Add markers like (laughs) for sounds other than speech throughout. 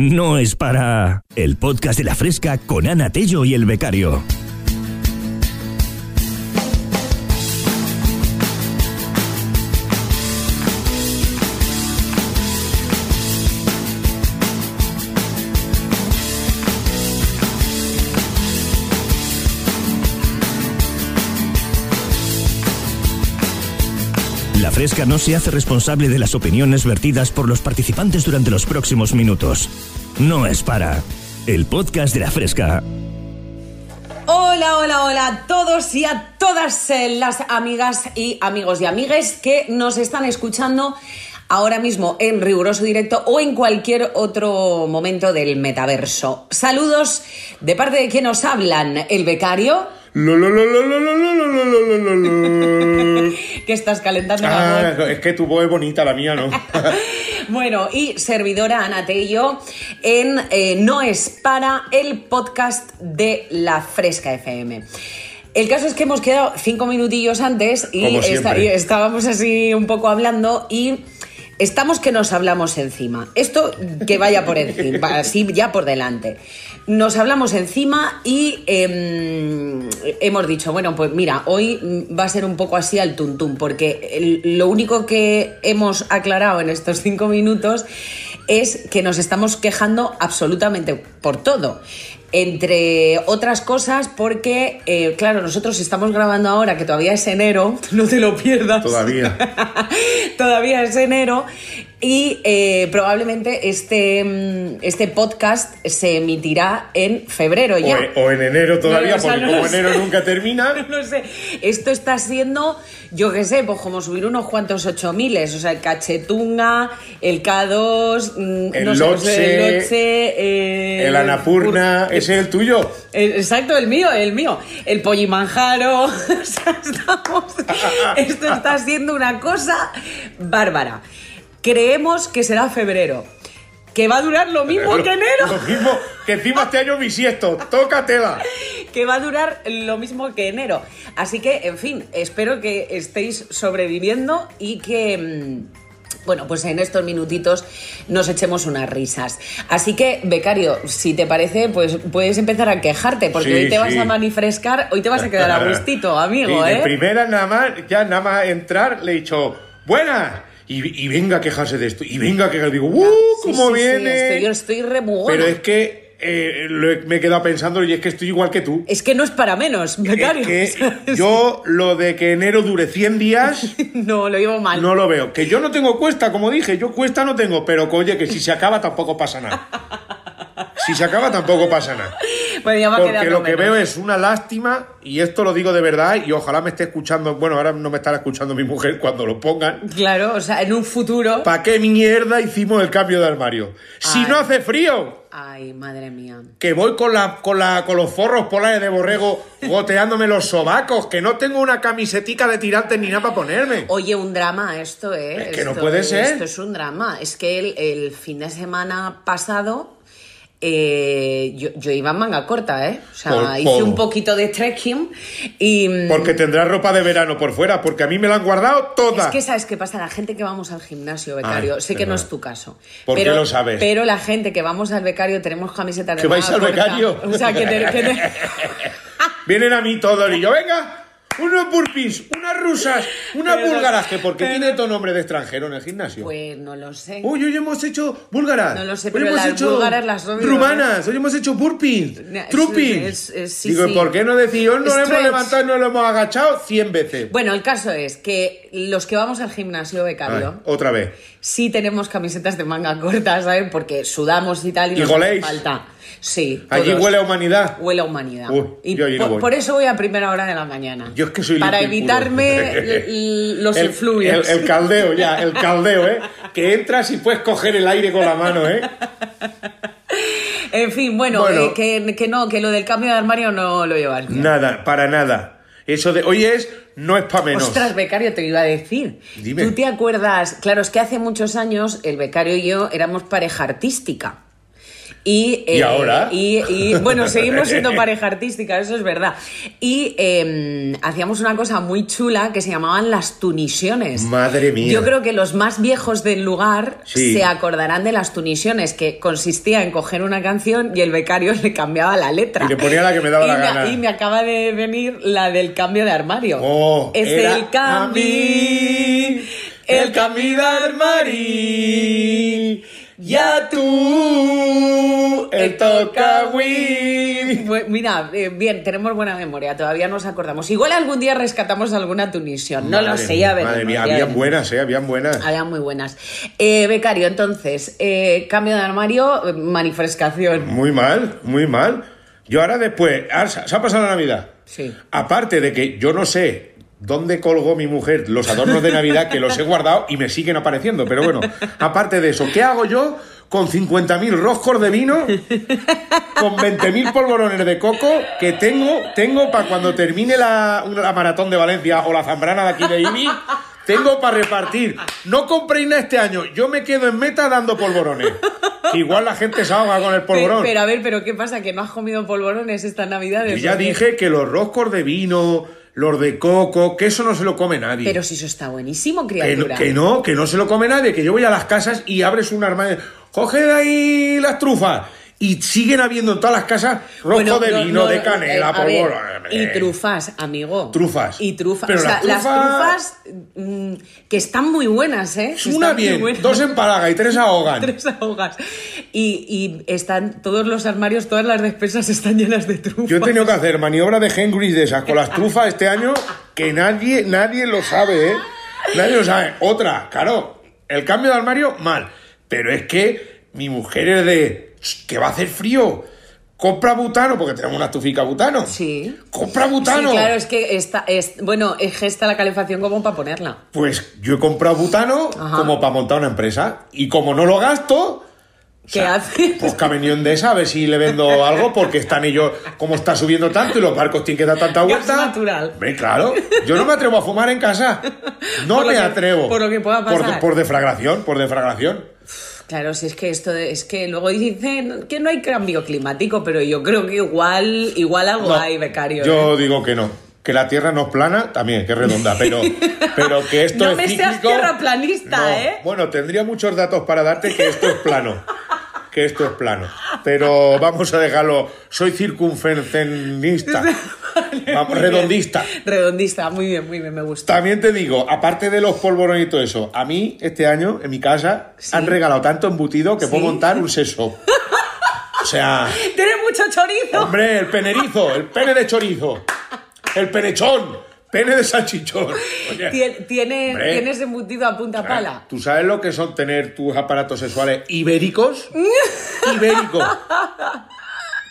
No es para el podcast de la fresca con Ana Tello y el becario. Fresca no se hace responsable de las opiniones vertidas por los participantes durante los próximos minutos. No es para el podcast de La Fresca. Hola, hola, hola a todos y a todas eh, las amigas y amigos y amigues que nos están escuchando ahora mismo en riguroso directo o en cualquier otro momento del metaverso. Saludos de parte de quien nos hablan, el becario que estás calentando la voz. Es que tu voz es bonita, la mía no. bueno, y servidora Ana Tello en No es para el podcast de La Fresca FM. El caso es que hemos quedado cinco minutillos antes y estábamos así un poco hablando y estamos que nos hablamos encima. Esto que vaya por encima, así ya por delante. Nos hablamos encima y em, hemos dicho, bueno, pues mira, hoy va a ser un poco así al tuntún, porque lo único que hemos aclarado en estos cinco minutos es que nos estamos quejando absolutamente por todo. Entre otras cosas, porque, eh, claro, nosotros estamos grabando ahora, que todavía es enero, (laughs) no te lo pierdas. Todavía. (laughs) todavía es enero. Y eh, probablemente este, mm, este podcast se emitirá en febrero ya. o en enero todavía, No, o sea, porque no como sé. enero nunca (laughs) termina. No lo sé. Esto está siendo, yo qué sé, pues como subir unos cuantos ocho miles. O sea, el Cachetunga, el K2, mm, El no sé, Lotse, el eh, El Anapurna, Pur- ese es el tuyo. Exacto, el mío, el mío. El Pollimanjaro. (laughs) O sea, estamos- (laughs) esto está siendo una cosa bárbara. Creemos que será febrero. Que va a durar lo mismo que enero. Lo mismo que encima este año bisiesto. Tócatela. que va a durar lo mismo que enero. Así que, en fin, espero que estéis sobreviviendo y que... Bueno, pues en estos minutitos nos echemos unas risas. Así que, becario, si te parece, pues puedes empezar a quejarte, porque Sí, hoy te vas a manifrescar, hoy te vas a quedar a gustito, (laughs) amigo, Y de ¿eh? primera nada más, ya nada más entrar, le he dicho, buenas. Y, y venga a quejarse de esto. Y venga a quejarse. Digo, ¡uh! ¿Cómo sí, viene? estoy- yo estoy remugona. Pero es que eh, lo he- me he quedado pensando y es que estoy igual que tú. Es que no es para menos, becario. (laughs) Es que yo lo de que enero dure 100 días (laughs) no, lo llevo mal. no lo veo. Que yo no tengo cuesta, como dije, yo cuesta no tengo, pero oye, que si se acaba tampoco pasa nada. Si se acaba tampoco pasa nada. Va Porque lo que menos. veo es una lástima, y esto lo digo de verdad, y ojalá me esté escuchando, bueno, ahora no me estará escuchando mi mujer cuando lo pongan. Claro, o sea, en un futuro... ¿Para qué mierda hicimos el cambio de armario? Si Ay. no hace frío, Ay, madre mía. que voy con, la, con, la, con los forros polares de borrego goteándome los sobacos, que no tengo una camisetica de tirantes ni nada para ponerme. Oye, un drama esto, ¿eh? Es que no Esto puede es- ser. Esto es un drama. Es que el, el fin de semana pasado eh, yo, yo iba en manga corta, ¿eh? O sea, Por- hice por- un poquito de trekking y... mm, Porque tendrás ropa de verano por fuera, porque a mí me la han guardado toda. Es que, ¿sabes qué pasa? La gente que vamos al gimnasio, becario, Ay, sé que no es tu caso. ¿Por qué pero, lo sabes? Pero la gente que vamos al becario tenemos camisetas de ¿Que vais al corta. becario? O sea, que... te- que te- (laughs) Vienen a mí todos y yo, venga, unos burpees, unas rusas, unas Pero- búlgaras, que porque pero- tiene todo nombre de extranjero en el gimnasio. Pues no lo sé. Uy, hoy hemos hecho búlgaras. No lo sé, Hoy pero hemos las hecho búlgaras las odio, rumanas. Hoy hemos hecho burpees, Ne- trupis. sí, Digo, sí. ¿y por qué no decís? Hoy nos hemos Stretch. levantado y nos lo hemos agachado 100 veces. Bueno, el caso es que los que vamos al gimnasio, becario... Ay, otra vez. Sí tenemos camisetas de manga corta, ¿sabes? Porque sudamos y tal y, ¿Y nos hace falta. Sí. Allí huele a humanidad. Huele a humanidad. Uy, y yo por, eso voy a primera hora de la mañana. Yo es que soy Para evitarme los el, efluvios. el- el caldeo, ya, el caldeo, ¿eh? Que entras y puedes coger el aire con la mano, ¿eh? En fin, bueno, Bueno. eh, que, que no, que lo del cambio de armario no lo llevas. Nada, para nada. Eso de hoy es, no es para menos. Ostras, becario, te iba a decir. Dime. ¿Tú te acuerdas? Claro, es que hace muchos años el becario y yo éramos pareja artística. Y, ¿Y eh, ahora? Y, y, bueno, seguimos siendo pareja artística, eso es verdad. Y eh, hacíamos una cosa muy chula que se llamaban las tunisiones. Madre mía. Yo creo que los más viejos del lugar Sí. se acordarán de las tunisiones, que consistía en coger una canción y el becario le cambiaba la letra. Y le ponía la que me daba Y la me- gana. Y me acaba de venir la del cambio de armario. Oh, es el cambio. el cambio de armario. Ya tú, el tocawi. Bu- Mira, eh, bien, tenemos buena memoria, todavía nos acordamos. Igual algún día rescatamos alguna tunisión, no lo sé, mía, ya veremos. Madre mía, habían buenas, eh, habían buenas. Habían muy buenas. Eh, becario, entonces, eh, cambio de armario, manifestación. Muy mal, muy mal. Yo ahora después, se se ha pasado la Navidad. Sí. Aparte de que yo no sé dónde colgó mi mujer los adornos de Navidad, que los he guardado y me siguen apareciendo. Pero bueno, aparte de eso, ¿qué hago yo con 50.000 roscos de vino, con 20.000 polvorones de coco que tengo, tengo para cuando termine la, la maratón de Valencia o la zambrana de aquí de Ibi? Tengo para repartir. No compréis nada este año. Yo me quedo en meta dando polvorones. Igual la gente se ahoga con el polvorón. Pero, pero a ver, pero ¿qué pasa? ¿Que no has comido polvorones esta Navidad? Yo ya dije que los roscos de vino, los de coco, que eso no se lo come nadie. Pero si eso está buenísimo, que, criatura. que no, que no se lo come nadie, que yo voy a las casas y abres un armario, coge de ahí las trufas. Y siguen habiendo en todas las casas Bueno, de no, vino, no, de canela, eh, a ver, polvorón. Y trufas, amigo. Trufas. Y trufas. Pero o sea, las las trufas- mm, que están muy buenas, ¿eh? Una bien, dos empalaga y tres ahogan. (laughs) Tres ahogas. Y, y están todos los armarios, todas las despensas están llenas de trufas. Yo he tenido que hacer maniobra de Hengris de esas con las trufas este año que nadie, nadie lo sabe, ¿eh? Nadie lo sabe. Otra, claro, el cambio de armario, mal. Pero es que mi mujer es de "Ch, que va a hacer frío. Compra butano, porque tenemos una estufica butano. Sí. Compra butano. Sí, claro, es que está, es, bueno, es está la calefacción como para ponerla. Pues yo he comprado butano Ajá. como para montar una empresa. Y como no lo gasto. ¿Qué haces? Pues que ha venido Endesa a ver si le vendo algo, porque están ellos, como está subiendo tanto y los barcos tienen que dar tanta Gas vuelta. natural. Hombre, claro, yo no me atrevo a fumar en casa. (laughs) No Por me que- atrevo. por lo que pueda Por, pasar. por deflagración, por deflagración. Claro, si es que esto es que luego dicen que no hay cambio climático, pero yo creo que igual, igual algo No, hay, becario. Yo ¿eh? digo que no. Que la Tierra no es plana, también, que es redonda, pero, (laughs) pero que esto No es me seas tierraplanista, No. ¿eh? Bueno, tendría muchos datos para darte que esto es plano. Que esto es plano. Pero vamos a dejarlo. Soy circunferenista. (laughs) Vamos, redondista. Redondista, muy bien, muy bien, me gusta. También te digo, aparte de los polvorones y todo eso, a mí este año en mi casa Sí. han regalado tanto embutido que puedo montar un seso. (laughs) O sea, ¡Tiene mucho chorizo! hombre, el penerizo, el pene de chorizo, el penechón, pene de salchichón. Oye, Tien- tiene, Hombre. tienes embutido a punta pala. ¿Tú sabes lo que son tener tus aparatos sexuales ibéricos? (laughs) Ibéricos.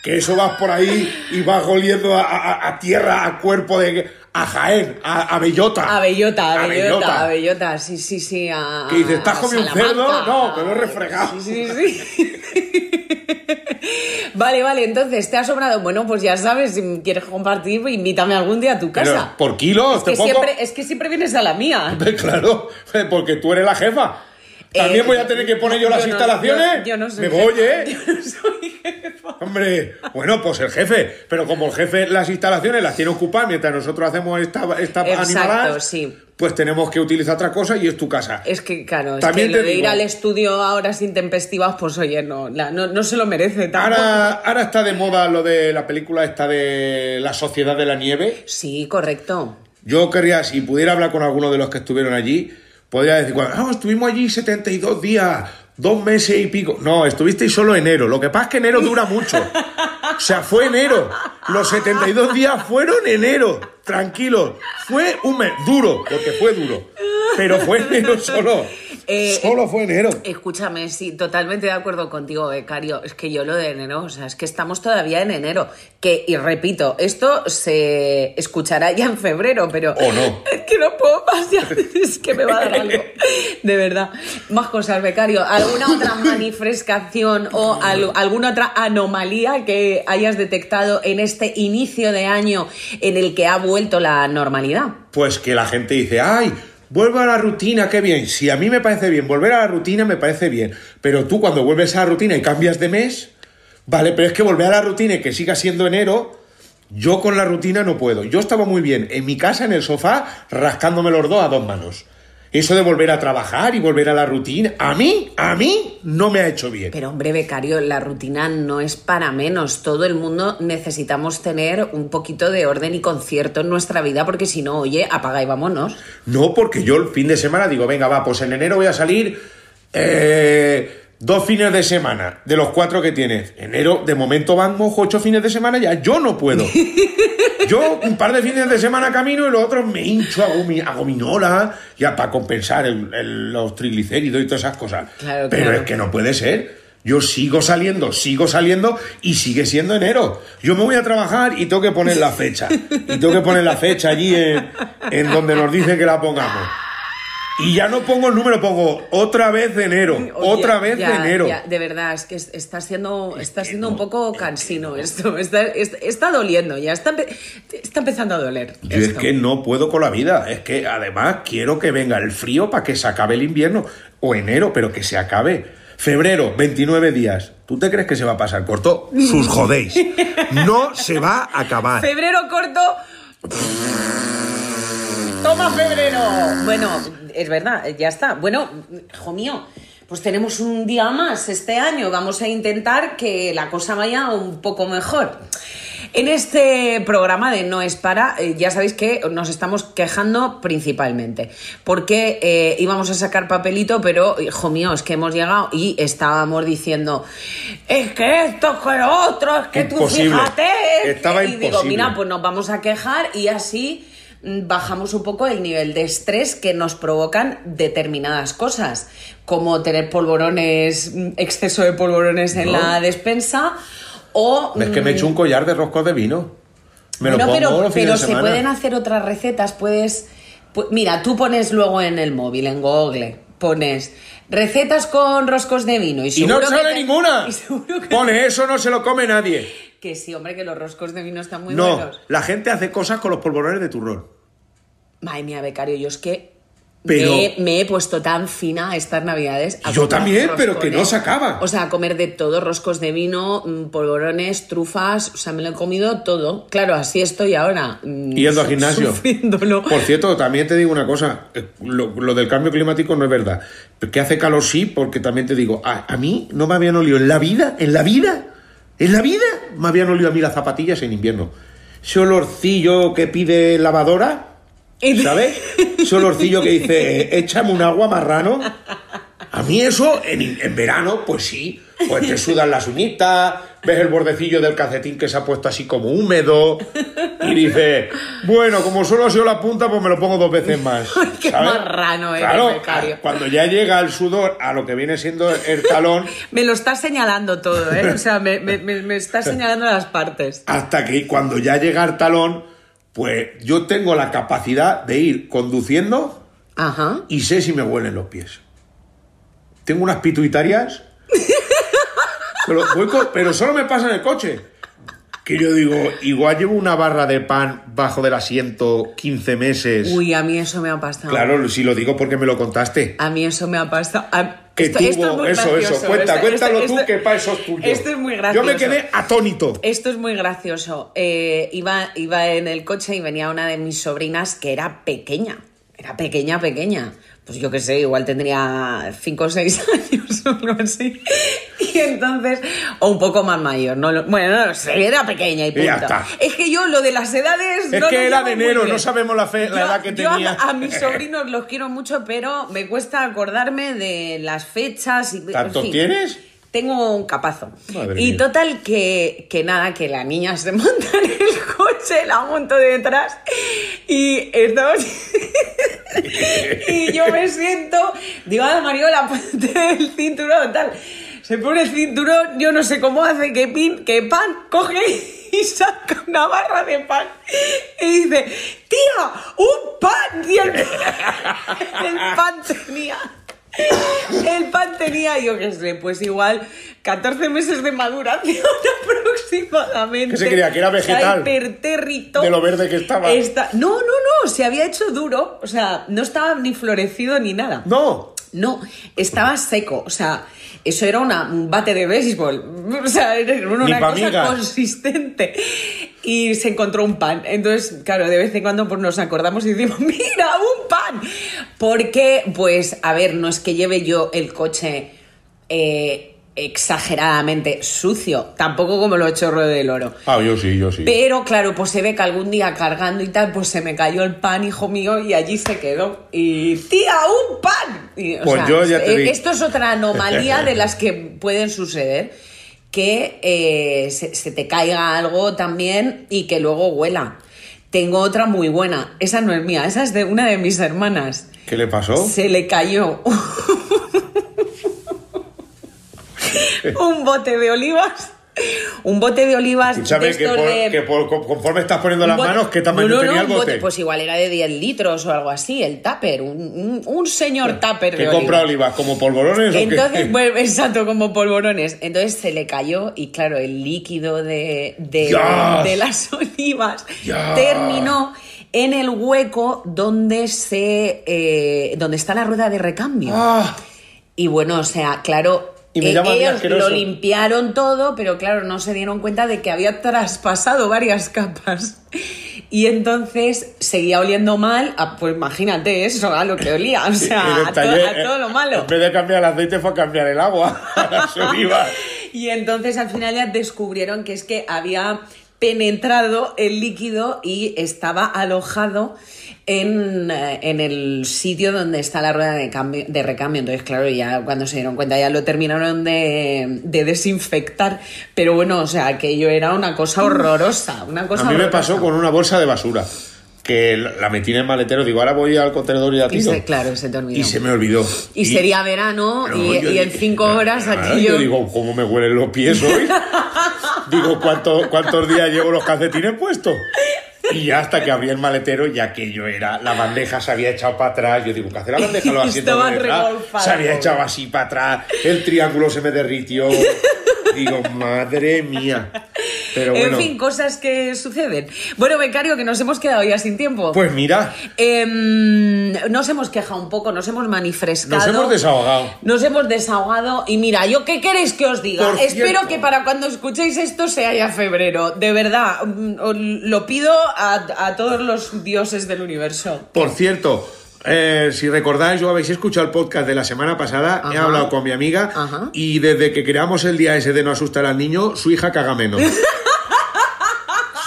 Que eso vas por ahí y vas oliendo a, a- a tierra, a cuerpo de. a Jaén, a, a bellota. A bellota, a bellota, a bellota, sí, sí, sí. A, Que dices, ¿estás comiendo un cerdo? No, que lo he refregado. Sí, sí, sí. (laughs) vale, vale, entonces, ¿te ha sobrado? Bueno, pues ya sabes, si quieres compartir, invítame algún día a tu Pero, casa. ¿Por kilos? es, que ¿Te pongo? siempre, es que siempre vienes a la mía. (laughs) Claro, porque tú eres la jefa. También Eh, voy a tener que poner yo las yo no- instalaciones. yo- yo no soy Me jefa. voy, ¿eh? (laughs) Yo no soy jefa. Hombre, bueno, pues el jefe. Pero como el jefe las instalaciones las tiene ocupadas mientras nosotros hacemos esta, esta Exacto, animalada, sí. pues tenemos que utilizar otra cosa y es tu casa. Es que, claro, es También que te lo de ir digo- al estudio a horas intempestivas, pues oye, no, la- no, no se lo merece tampoco. Ahora, ahora está de moda lo de la película esta de La Sociedad de la Nieve. Sí, correcto. Yo querría, si pudiera hablar con alguno de los que estuvieron allí, podría decir, "Ah, estuvimos allí 72 días, dos meses y pico. No, estuvisteis solo enero. Lo que pasa es que enero dura mucho. O sea, fue enero. Los 72 días fueron enero. Tranquilo. Fue un mes duro, porque fue duro. Pero fue enero solo. (laughs) Eh, Solo fue enero. Escúchame, sí, totalmente de acuerdo contigo, becario. Es que yo lo de enero, o sea, es que estamos todavía en enero. Que, y repito, esto se escuchará ya en febrero, pero. O no. (laughs) Es que no puedo ya, (laughs) es que me va a dar algo. De verdad. Más cosas, becario. ¿Alguna otra manifestación o al- alguna otra anomalía que hayas detectado en este inicio de año en el que ha vuelto la normalidad? Pues que la gente dice, ay, vuelvo a la rutina, qué bien. Si a mí me parece bien, volver a la rutina me parece bien. Pero tú cuando vuelves a la rutina y cambias de mes, vale, pero es que volver a la rutina y que siga siendo enero, yo con la rutina no puedo. Yo estaba muy bien en mi casa, en el sofá, rascándome los dos a dos manos. Eso de volver a trabajar y volver a la rutina, a mí, a mí, no me ha hecho bien. Pero hombre, becario, la rutina no es para menos. Todo el mundo necesitamos tener un poquito de orden y concierto en nuestra vida, porque si no, oye, apaga y vámonos. No, porque yo el fin de semana digo, venga, va, pues en enero voy a salir eh, dos fines de semana de los cuatro que tienes. Enero, de momento vamos ocho fines de semana ya. Yo no puedo. (laughs) Yo un par de fines de semana camino y los otros me hincho, hago gominola, ya para compensar el- el- los triglicéridos y todas esas cosas. Claro, Pero claro. es que no puede ser. Yo sigo saliendo, sigo saliendo y sigue siendo enero. Yo me voy a trabajar y tengo que poner la fecha. Y tengo que poner la fecha allí en, en donde nos dice que la pongamos. Y ya no pongo el número, pongo otra vez de enero. Oye, otra vez ya, de enero. ya, de verdad, es que es- está siendo, está siendo un poco cansino esto. Está, es- está doliendo, ya está, empe- está empezando a doler. Yo es que no puedo con la vida. Es que además quiero que venga el frío para que se acabe el invierno. O enero, pero que se acabe. Febrero, 29 días. ¿Tú te crees que se va a pasar corto? Sus jodéis. No se va a acabar. Febrero corto. Toma febrero. Bueno, es verdad, ya está. Bueno, hijo mío, pues tenemos un día más este año. Vamos a intentar que la cosa vaya un poco mejor. En este programa de No es para, eh, ya sabéis que nos estamos quejando principalmente, porque eh, íbamos a sacar papelito, pero hijo mío, es que hemos llegado y estábamos diciendo, es que esto, es que lo otro, es que Imposible. tú fíjate. es Estaba que-". y digo, mira, pues nos vamos a quejar y así bajamos un poco el nivel de estrés que nos provocan determinadas cosas, como tener polvorones, mm, exceso de polvorones en No. la despensa o... Es que me he hecho un collar de roscos de vino. Me lo pongo pero, los pero se semana. pueden hacer otras recetas, puedes... pu- mira, tú pones luego en el móvil, en Google, pones recetas con roscos de vino y, Y seguro no que sale te- ninguna. (laughs) y Pone eso, no se lo come nadie. Que sí, hombre, que los roscos de vino están muy no, buenos. la gente hace cosas con los polvorones de turrón. Madre mía, becario, yo es que Pero- me, me he puesto tan fina estas navidades. a Yo también, pero que no se acaba. O sea, a comer de todo, roscos de vino, mm, polvorones, trufas, o sea, me lo he comido todo. Claro, así estoy ahora. mm, Yendo al gimnasio. Sufriéndolo. Por cierto, también te digo una cosa, eh, lo, lo del cambio climático no es verdad. Que hace calor sí, porque también te digo, a, a mí no me habían olido en la vida, en la vida, en la vida, me habían olido a mí las zapatillas en invierno. Ese olorcillo que pide lavadora, (laughs) ¿sabes? Ese olorcillo que dice, échame un agua marrano. A mí eso, en, en verano, pues sí. Pues te sudan las uñitas, ves el bordecillo del calcetín que se ha puesto así como húmedo. Y dices, bueno, como solo ha sido la punta, pues me lo pongo dos veces más. (laughs) Qué ¿sabes? marrano eres, Claro, becario. cuando ya llega el sudor a lo que viene siendo el talón, (laughs) Me lo estás señalando todo, ¿eh? O sea, me, me, me, me estás señalando las partes. hasta que cuando ya llega el talón, pues yo tengo la capacidad de ir conduciendo Ajá. y sé si me huelen los pies. Tengo unas pituitarias. (laughs) pero, voy con- pero solo me pasa en el coche. Que yo digo, igual llevo una barra de pan bajo del asiento 15 meses. Uy, a mí eso me ha pasado. Claro, si lo digo porque me lo contaste. A mí eso me ha pasado. A- Que esto, tuvo esto es muy eso, gracioso. eso. Cuenta, Esto- cuéntalo tú, que para eso es tuyo. Esto es muy gracioso. Yo me quedé atónito. Esto es muy gracioso. Eh, iba, iba en el coche y venía una de mis sobrinas que era pequeña. Era pequeña, pequeña. Pues yo qué sé, igual tendría 5 o 6 (laughs) años o algo así. Y entonces, o un poco más mayor. No lo- bueno, no lo sé, era pequeña y Y punto. ya está. Es que yo lo de las edades. Es no que era de enero, no sabemos la, fe- la Yo- edad que yo tenía. A, mis (laughs) sobrinos los quiero mucho, pero me cuesta acordarme de las fechas. Y, en ¿Tantos fin. tienes? Tengo un capazo. Madre y mía. total que, que nada, que la niña se (laughs) monta en el coche, la monto detrás y estamos... (laughs) y yo me siento, digo, a Mariola, (laughs) ponte el cinturón, tal. Se pone el cinturón, yo no sé cómo hace que, pin, que pan coge (laughs) y saca una barra de pan y dice, tía, un pan. Y el, el pan tenía... El pan tenía, yo qué sé, pues igual 14 meses de maduración Que se creía que era vegetal. Hyperterrito. De lo verde que estaba. No, no, no, se había hecho duro, o sea, no estaba ni florecido ni nada. No. No, estaba seco, o sea, eso era una, un bate de béisbol, (laughs) o sea, era una cosa consistente. Y se encontró un pan. Entonces, claro, de vez en cuando pues, nos acordamos y decimos, (laughs) mira, un pan. Porque, pues, a ver, no es que lleve yo el coche eh, exageradamente sucio, tampoco como lo chorro del oro. Ah, yo sí, yo sí. Pero claro, pues se ve que algún día cargando y tal, pues se me cayó el pan, hijo mío, y allí se quedó. Y tía, un pan. Y, o Pues yo ya te eh. Esto es otra anomalía de las que pueden suceder. Que eh, se, se te caiga algo también y que luego huela. Tengo otra muy buena. Esa no es mía, esa es de una de mis hermanas. ¿Qué le pasó? Se le cayó (laughs) un bote de olivas. Un bote de olivas. de Escúchame, que, estos por- de- que por- conforme estás poniendo las bote- manos, ¿qué tamaño No, no, tenía no, el bote? Pues igual era de 10 litros o algo así, el tupper, un, un- un señor tupper ¿Qué de compra oliva. olivas? ¿Como polvorones o qué? Entonces, (laughs) bueno, exacto, como polvorones. Entonces se le cayó y claro, el líquido de, de, las (laughs) olivas terminó en el hueco donde se eh, donde está la rueda de recambio. Ah, Y bueno, o sea, claro, Y me eh, llama ellos lo limpiaron todo, pero claro, no se dieron cuenta de que había traspasado varias capas. (laughs) Y entonces seguía oliendo mal, a- pues imagínate eso, a lo que olía, o (laughs) sea, a, to- taller, a todo lo malo. En vez de cambiar el aceite fue a cambiar el agua (laughs) a. Y entonces al final ya descubrieron que es que había penetrado el líquido y estaba alojado en, eh, en el sitio donde está la rueda de, cambio, de recambio. Entonces, claro, ya cuando se dieron cuenta ya lo terminaron de, de desinfectar. Pero bueno, o sea, aquello era una cosa horrorosa. Una cosa A mí me pasó con una bolsa de basura. Que la metí en el maletero, digo, ahora voy al contenedor y la Y tiro. se- claro, se te olvidó. Y se me olvidó. Y sería verano No, y, yo y en cinco horas ah, aquello... Yo digo, ¿cómo me huelen los pies hoy? (laughs) digo, ¿cuánto- ¿cuántos días llevo los calcetines puestos? Y ya hasta que abrí el maletero, ya aquello era, la bandeja se había echado para atrás. Yo digo, ¿qué hace la bandeja? Asientos (laughs) Estaba de detrás se había echado así para atrás, el triángulo se me derritió. Digo, madre mía. Pero bueno, En fin, cosas que suceden. Bueno, becario, que nos hemos quedado ya sin tiempo. pues mira, Em, nos hemos quejado un poco, nos hemos manifestado. nos hemos desahogado. Nos hemos desahogado y mira, yo qué queréis que os diga. Por Espero cierto. que para cuando escuchéis esto sea ya febrero. De verdad, mm, lo pido a, a todos los dioses del universo. Por cierto, eh, si recordáis o habéis escuchado el podcast de la semana pasada, he hablado con mi amiga Ajá. y desde que creamos el día ese de no asustar al niño, su hija caga menos. (laughs)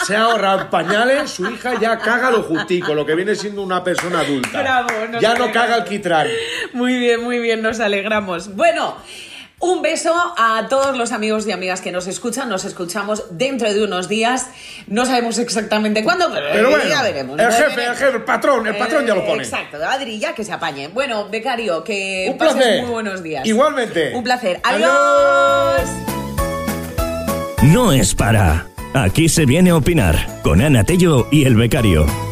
Se ha ahorrado pañales, su hija ya caga lo justico, lo que viene siendo una persona adulta. Bravo, ya no alegramos. caga el quitrán. Muy bien, muy bien, nos alegramos. Bueno. Un beso a todos los amigos y amigas que nos escuchan. Nos escuchamos dentro de unos días. No sabemos exactamente cuándo, pero, Pero bueno, ya veremos. el jefe, veremos. el jefe, el patrón, el patrón ya lo pone. Exacto, Adri, ya que se apañe. Bueno, becario, que Un pases placer. muy buenos días. Igualmente. Un placer. Adiós. Adiós. No es para. Aquí se viene a opinar con Ana Tello y el becario.